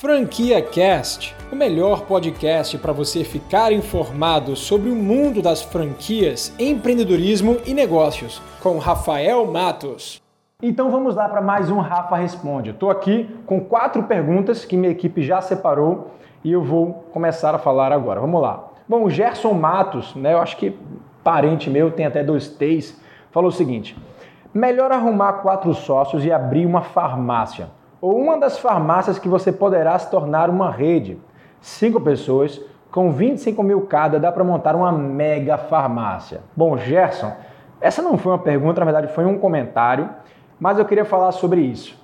Franquia Cast, o melhor podcast para você ficar informado sobre o mundo das franquias, empreendedorismo e negócios, com Rafael Matos. Então vamos lá para mais um Rafa Responde. Estou aqui com quatro perguntas que minha equipe já separou e eu vou começar a falar agora. Vamos lá. Bom, o Gerson Matos, né, eu acho que parente meu, tem até dois T's, falou o seguinte: melhor arrumar quatro sócios e abrir uma farmácia ou uma das farmácias que você poderá se tornar uma rede. Cinco pessoas com 25 mil cada dá para montar uma mega farmácia. Bom, Gerson, essa não foi uma pergunta, na verdade foi um comentário, mas eu queria falar sobre isso.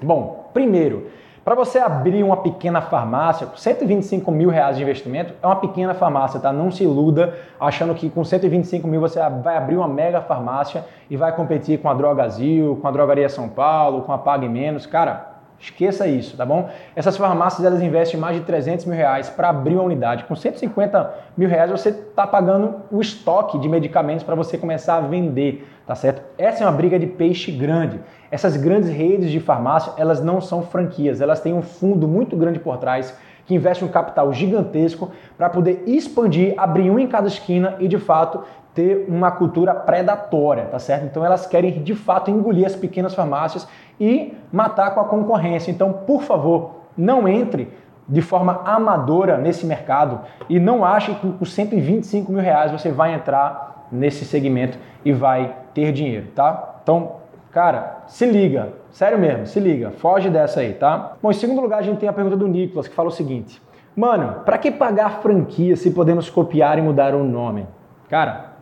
Bom, primeiro, para você abrir uma pequena farmácia, 125 mil reais de investimento é uma pequena farmácia, tá? Não se iluda achando que com 125 mil você vai abrir uma mega farmácia e vai competir com a Drogazil, com a Drogaria São Paulo, com a Pague Menos. Cara, Esqueça isso, tá bom? Essas farmácias elas investem mais de 300 mil reais para abrir uma unidade. Com 150 mil reais você está pagando o estoque de medicamentos para você começar a vender, tá certo? Essa é uma briga de peixe grande. Essas grandes redes de farmácia elas não são franquias, elas têm um fundo muito grande por trás que investe um capital gigantesco para poder expandir, abrir um em cada esquina e de fato ter uma cultura predatória, tá certo? Então elas querem de fato engolir as pequenas farmácias e matar com a concorrência. Então, por favor, não entre de forma amadora nesse mercado e não ache que com 125 mil reais você vai entrar nesse segmento e vai ter dinheiro, tá? Então, cara, se liga, sério mesmo, se liga, foge dessa aí, tá? Bom, em segundo lugar, a gente tem a pergunta do Nicolas que fala o seguinte: Mano, para que pagar franquia se podemos copiar e mudar o nome? Cara,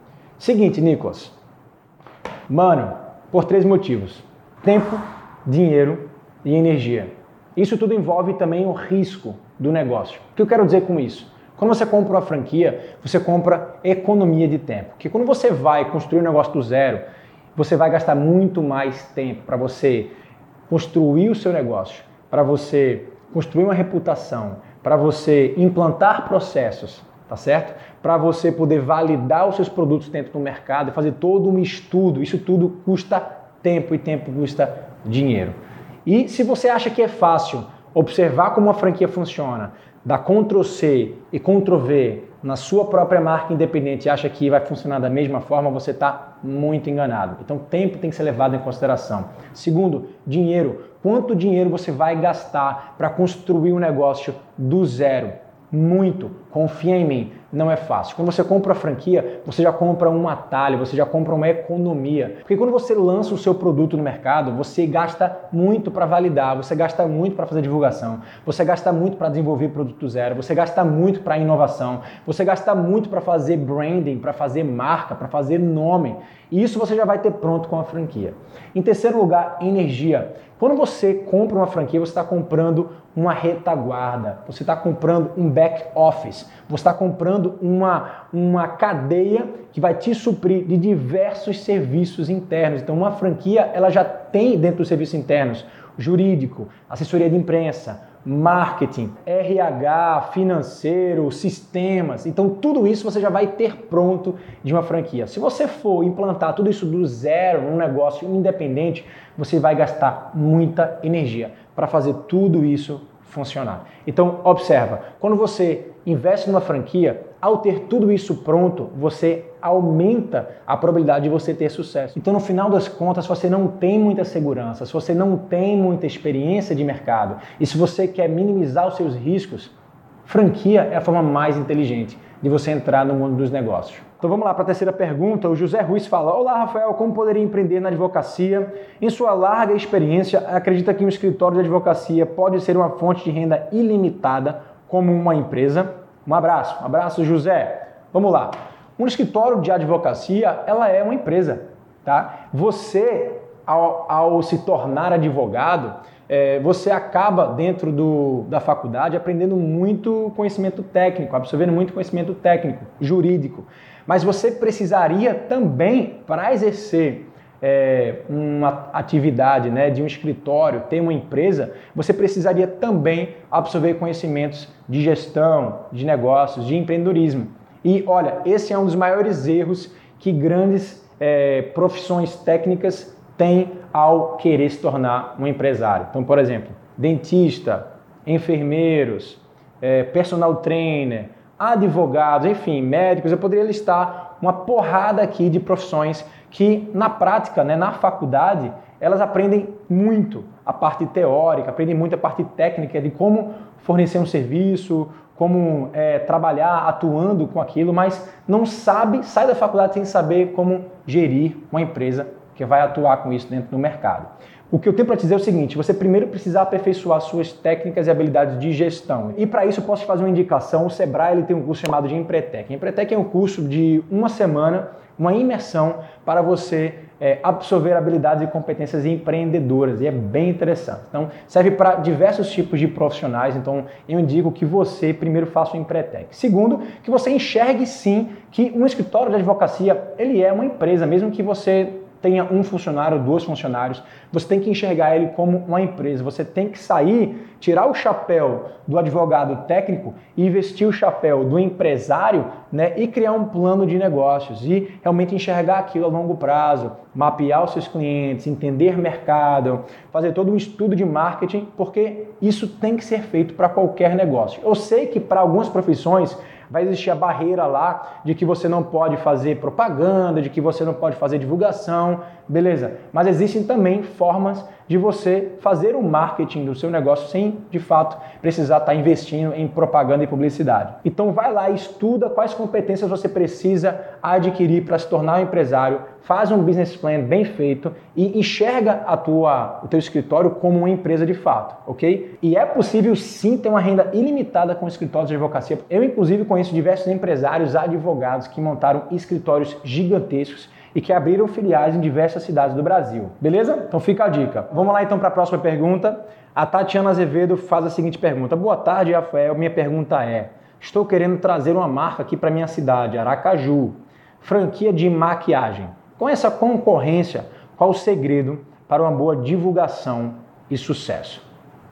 Seguinte, Nicolas. Mano, por três motivos: tempo, dinheiro e energia. Isso tudo envolve também o risco do negócio. O que eu quero dizer com isso? Quando você compra uma franquia, você compra economia de tempo. Porque quando você vai construir um negócio do zero, você vai gastar muito mais tempo para você construir o seu negócio, para você construir uma reputação, para você implantar processos, tá certo? Para você poder validar os seus produtos dentro do mercado fazer todo um estudo. Isso tudo custa tempo e tempo custa dinheiro. E se você acha que é fácil observar como a franquia funciona, dar Ctrl C e Ctrl V na sua própria marca independente e acha que vai funcionar da mesma forma, você está muito enganado. Então, tempo tem que ser levado em consideração. Segundo, dinheiro. Quanto dinheiro você vai gastar para construir um negócio do zero? muito. Confia em mim, não é fácil. Quando você compra a franquia, você já compra um atalho, você já compra uma economia. Porque quando você lança o seu produto no mercado, você gasta muito para validar, você gasta muito para fazer divulgação, você gasta muito para desenvolver produto zero, você gasta muito para inovação, você gasta muito para fazer branding, para fazer marca, para fazer nome. E isso você já vai ter pronto com a franquia. Em terceiro lugar, energia. Quando você compra uma franquia, você está comprando uma retaguarda, você está comprando um back office, você está comprando uma, uma cadeia que vai te suprir de diversos serviços internos. Então, uma franquia ela já tem dentro dos serviços internos jurídico, assessoria de imprensa, marketing, RH, financeiro, sistemas. Então, tudo isso você já vai ter pronto de uma franquia. Se você for implantar tudo isso do zero num negócio independente, você vai gastar muita energia para fazer tudo isso funcionar. Então, observa, quando você investe numa franquia, ao ter tudo isso pronto, você aumenta a probabilidade de você ter sucesso. Então, no final das contas, se você não tem muita segurança, se você não tem muita experiência de mercado e se você quer minimizar os seus riscos, franquia é a forma mais inteligente de você entrar no mundo dos negócios. Então vamos lá para a terceira pergunta. O José Ruiz fala: Olá, Rafael, como poderia empreender na advocacia? Em sua larga experiência, acredita que um escritório de advocacia pode ser uma fonte de renda ilimitada como uma empresa? Um abraço, um abraço, José. Vamos lá. Um escritório de advocacia, ela é uma empresa, tá? Você, ao, ao se tornar advogado, é, você acaba dentro do, da faculdade aprendendo muito conhecimento técnico, absorvendo muito conhecimento técnico, jurídico. Mas você precisaria também, para exercer é, uma atividade né, de um escritório, ter uma empresa, você precisaria também absorver conhecimentos de gestão, de negócios, de empreendedorismo. E olha, esse é um dos maiores erros que grandes é, profissões técnicas têm ao querer se tornar um empresário. Então, por exemplo, dentista, enfermeiros, é, personal trainer, advogados, enfim, médicos. Eu poderia listar uma porrada aqui de profissões que na prática, né, na faculdade, elas aprendem muito a parte teórica, aprendem muito a parte técnica de como fornecer um serviço, como é, trabalhar atuando com aquilo, mas não sabe, sai da faculdade sem saber como gerir uma empresa que vai atuar com isso dentro do mercado. O que eu tenho para dizer é o seguinte: você primeiro precisa aperfeiçoar suas técnicas e habilidades de gestão. E para isso eu posso fazer uma indicação. O Sebrae ele tem um curso chamado de Empretec. Empretec é um curso de uma semana, uma imersão para você é, absorver habilidades e competências empreendedoras e é bem interessante. Então, serve para diversos tipos de profissionais. Então, eu indico que você primeiro faça o Empretec. Segundo, que você enxergue sim que um escritório de advocacia ele é uma empresa, mesmo que você tenha um funcionário, dois funcionários, você tem que enxergar ele como uma empresa. Você tem que sair, tirar o chapéu do advogado técnico e vestir o chapéu do empresário né, e criar um plano de negócios e realmente enxergar aquilo a longo prazo, mapear os seus clientes, entender mercado, fazer todo um estudo de marketing, porque isso tem que ser feito para qualquer negócio. Eu sei que para algumas profissões vai existir a barreira lá de que você não pode fazer propaganda, de que você não pode fazer divulgação, beleza. Mas existem também formas de você fazer o marketing do seu negócio sem, de fato, precisar estar investindo em propaganda e publicidade. Então vai lá e estuda quais competências você precisa adquirir para se tornar um empresário, faz um business plan bem feito e enxerga a tua, o teu escritório como uma empresa de fato, ok? E é possível sim ter uma renda ilimitada com escritórios de advocacia. Eu, inclusive, conheço diversos empresários advogados que montaram escritórios gigantescos e que abriram filiais em diversas cidades do Brasil. Beleza? Então fica a dica. Vamos lá então para a próxima pergunta. A Tatiana Azevedo faz a seguinte pergunta: Boa tarde, Rafael. Minha pergunta é: Estou querendo trazer uma marca aqui para minha cidade, Aracaju, franquia de maquiagem. Com essa concorrência, qual o segredo para uma boa divulgação e sucesso?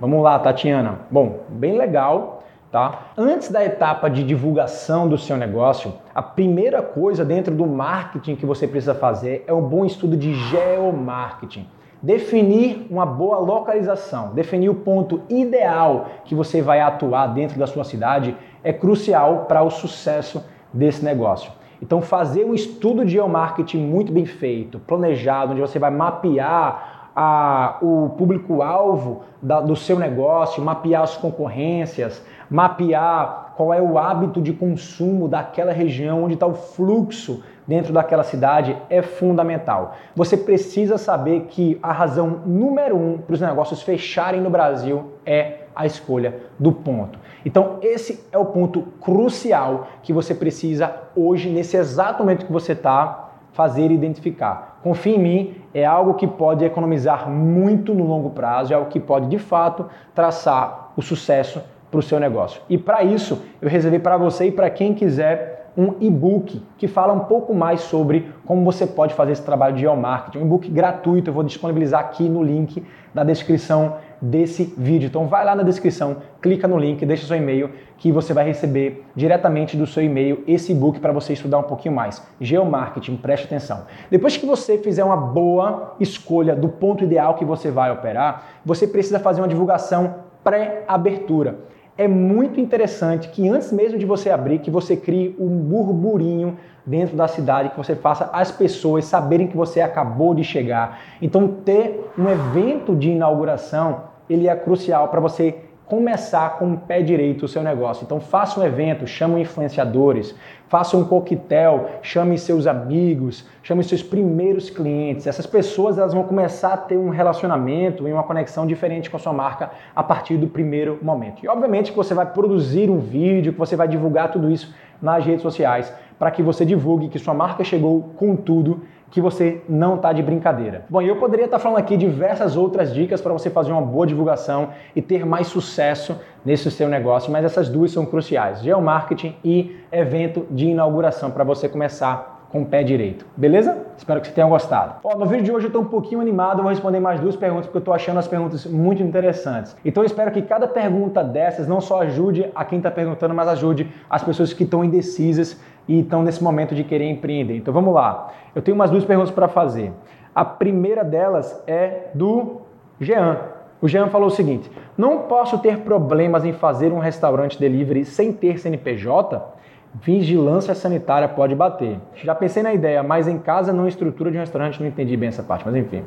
Vamos lá, Tatiana. Bom, bem legal Tá? Antes da etapa de divulgação do seu negócio, a primeira coisa dentro do marketing que você precisa fazer é um bom estudo de geomarketing. Definir uma boa localização, definir o ponto ideal que você vai atuar dentro da sua cidade é crucial para o sucesso desse negócio. Então, fazer um estudo de geomarketing muito bem feito, planejado, onde você vai mapear a, o público-alvo do seu negócio, mapear as concorrências, mapear qual é o hábito de consumo daquela região, onde está o fluxo dentro daquela cidade, é fundamental. Você precisa saber que a razão número um para os negócios fecharem no Brasil é a escolha do ponto. Então, esse é o ponto crucial que você precisa hoje, nesse exato momento que você está, fazer e identificar. Confie em mim, é algo que pode economizar muito no longo prazo, é algo que pode de fato traçar o sucesso para o seu negócio. E para isso, eu reservei para você e para quem quiser um e-book que fala um pouco mais sobre como você pode fazer esse trabalho de geomarketing. Um e-book gratuito, eu vou disponibilizar aqui no link da descrição desse vídeo. Então vai lá na descrição, clica no link, deixa seu e-mail que você vai receber diretamente do seu e-mail esse e-book para você estudar um pouquinho mais. Geomarketing, preste atenção. Depois que você fizer uma boa escolha do ponto ideal que você vai operar, você precisa fazer uma divulgação pré-abertura. É muito interessante que antes mesmo de você abrir, que você crie um burburinho dentro da cidade, que você faça as pessoas saberem que você acabou de chegar. Então ter um evento de inauguração, ele é crucial para você começar com o pé direito o seu negócio. Então faça um evento, chame influenciadores, faça um coquetel, chame seus amigos, chame seus primeiros clientes. Essas pessoas elas vão começar a ter um relacionamento e uma conexão diferente com a sua marca a partir do primeiro momento. E obviamente que você vai produzir um vídeo, que você vai divulgar tudo isso nas redes sociais para que você divulgue que sua marca chegou com tudo que você não está de brincadeira. Bom, eu poderia estar tá falando aqui diversas outras dicas para você fazer uma boa divulgação e ter mais sucesso nesse seu negócio, mas essas duas são cruciais: geomarketing e evento de inauguração para você começar com o pé direito. Beleza? Espero que você tenha gostado. Ó, no vídeo de hoje eu estou um pouquinho animado, vou responder mais duas perguntas porque eu estou achando as perguntas muito interessantes. Então eu espero que cada pergunta dessas não só ajude a quem está perguntando, mas ajude as pessoas que estão indecisas e estão nesse momento de querer empreender. Então vamos lá. Eu tenho umas duas perguntas para fazer. A primeira delas é do Jean. O Jean falou o seguinte: não posso ter problemas em fazer um restaurante delivery sem ter CNPJ? Vigilância sanitária pode bater. Já pensei na ideia, mas em casa não estrutura de um restaurante, não entendi bem essa parte, mas enfim.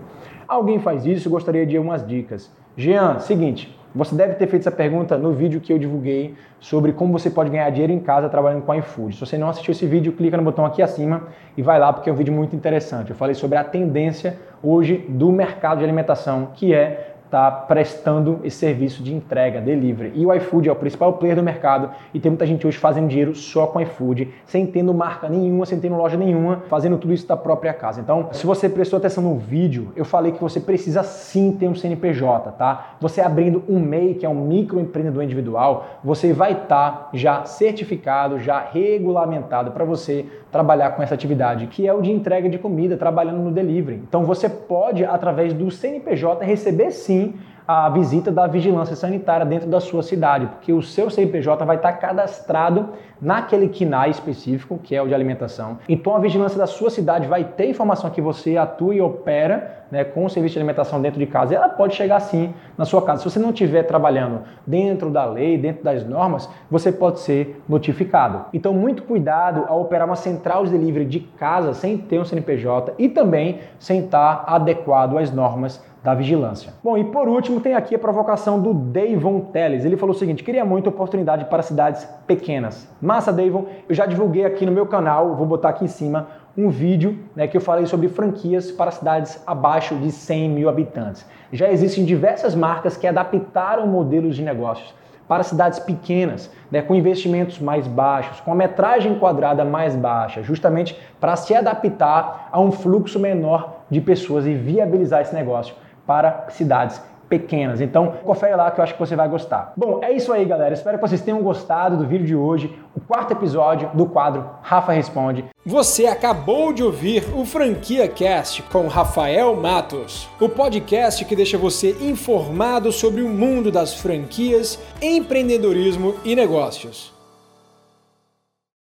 Alguém faz isso, gostaria de umas dicas. Jean, seguinte, você deve ter feito essa pergunta no vídeo que eu divulguei sobre como você pode ganhar dinheiro em casa trabalhando com iFood. Se você não assistiu esse vídeo, clica no botão aqui acima e vai lá porque é um vídeo muito interessante. Eu falei sobre a tendência hoje do mercado de alimentação, que é está prestando esse serviço de entrega, delivery. E o iFood é o principal player do mercado e tem muita gente hoje fazendo dinheiro só com iFood, sem tendo marca nenhuma, sem tendo loja nenhuma, fazendo tudo isso da própria casa. Então, se você prestou atenção no vídeo, eu falei que você precisa sim ter um CNPJ, tá? Você abrindo um MEI, que é um microempreendedor individual, você vai estar tá já certificado, já regulamentado para você trabalhar com essa atividade, que é o de entrega de comida, trabalhando no delivery. Então, você pode, através do CNPJ, receber sim a visita da vigilância sanitária dentro da sua cidade, porque o seu CNPJ vai estar cadastrado naquele KNAI específico, que é o de alimentação. Então a vigilância da sua cidade vai ter informação que você atua e opera né, com o serviço de alimentação dentro de casa. Ela pode chegar sim na sua casa. Se você não estiver trabalhando dentro da lei, dentro das normas, você pode ser notificado. Então muito cuidado ao operar uma central de delivery de casa sem ter um CNPJ e também sem estar adequado às normas da vigilância. Bom, e por último tem aqui a provocação do Davon Teles. Ele falou o seguinte: queria muita oportunidade para cidades pequenas. Massa, Davon, eu já divulguei aqui no meu canal, vou botar aqui em cima um vídeo né, que eu falei sobre franquias para cidades abaixo de 100 mil habitantes. Já existem diversas marcas que adaptaram modelos de negócios para cidades pequenas, né, com investimentos mais baixos, com a metragem quadrada mais baixa, justamente para se adaptar a um fluxo menor de pessoas e viabilizar esse negócio para cidades pequenas. Então, confere lá que eu acho que você vai gostar. Bom, é isso aí, galera. Espero que vocês tenham gostado do vídeo de hoje, o quarto episódio do quadro Rafa Responde. Você acabou de ouvir o Franquia Cast com Rafael Matos, o podcast que deixa você informado sobre o mundo das franquias, empreendedorismo e negócios.